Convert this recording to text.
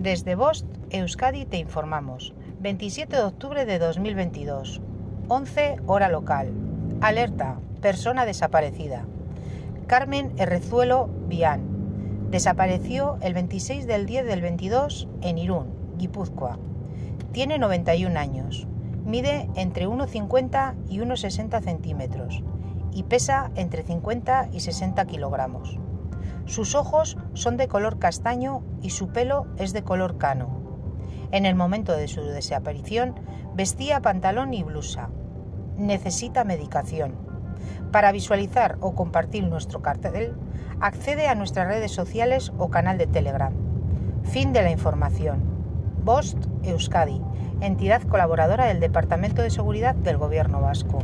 Desde Bost, Euskadi, te informamos. 27 de octubre de 2022. 11 hora local. Alerta. Persona desaparecida. Carmen Errezuelo Vián. Desapareció el 26 del 10 del 22 en Irún, Guipúzcoa. Tiene 91 años. Mide entre 1,50 y 1,60 centímetros y pesa entre 50 y 60 kilogramos. Sus ojos son de color castaño y su pelo es de color cano. En el momento de su desaparición vestía pantalón y blusa. Necesita medicación. Para visualizar o compartir nuestro cartel, accede a nuestras redes sociales o canal de Telegram. Fin de la información. Bost Euskadi, entidad colaboradora del Departamento de Seguridad del Gobierno Vasco.